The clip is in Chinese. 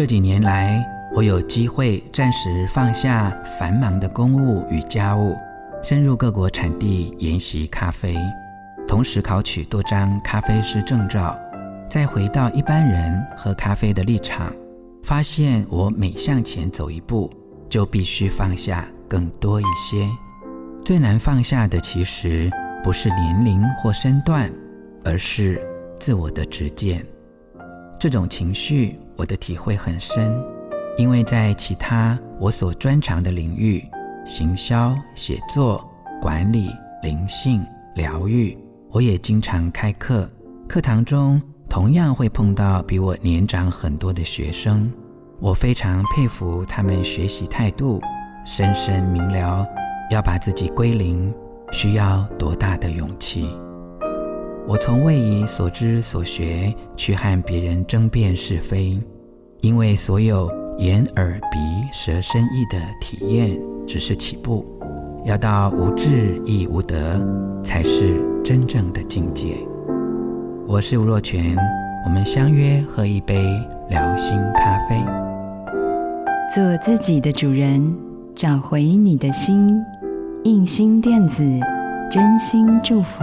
这几年来，我有机会暂时放下繁忙的公务与家务，深入各国产地研习咖啡，同时考取多张咖啡师证照。再回到一般人喝咖啡的立场，发现我每向前走一步，就必须放下更多一些。最难放下的，其实不是年龄或身段，而是自我的执见。这种情绪，我的体会很深，因为在其他我所专长的领域——行销、写作、管理、灵性、疗愈，我也经常开课，课堂中。同样会碰到比我年长很多的学生，我非常佩服他们学习态度，深深明了要把自己归零需要多大的勇气。我从未以所知所学去和别人争辩是非，因为所有眼耳鼻舌身意的体验只是起步，要到无智亦无得，才是真正的境界。我是吴若泉，我们相约喝一杯聊心咖啡，做自己的主人，找回你的心。印心电子，真心祝福。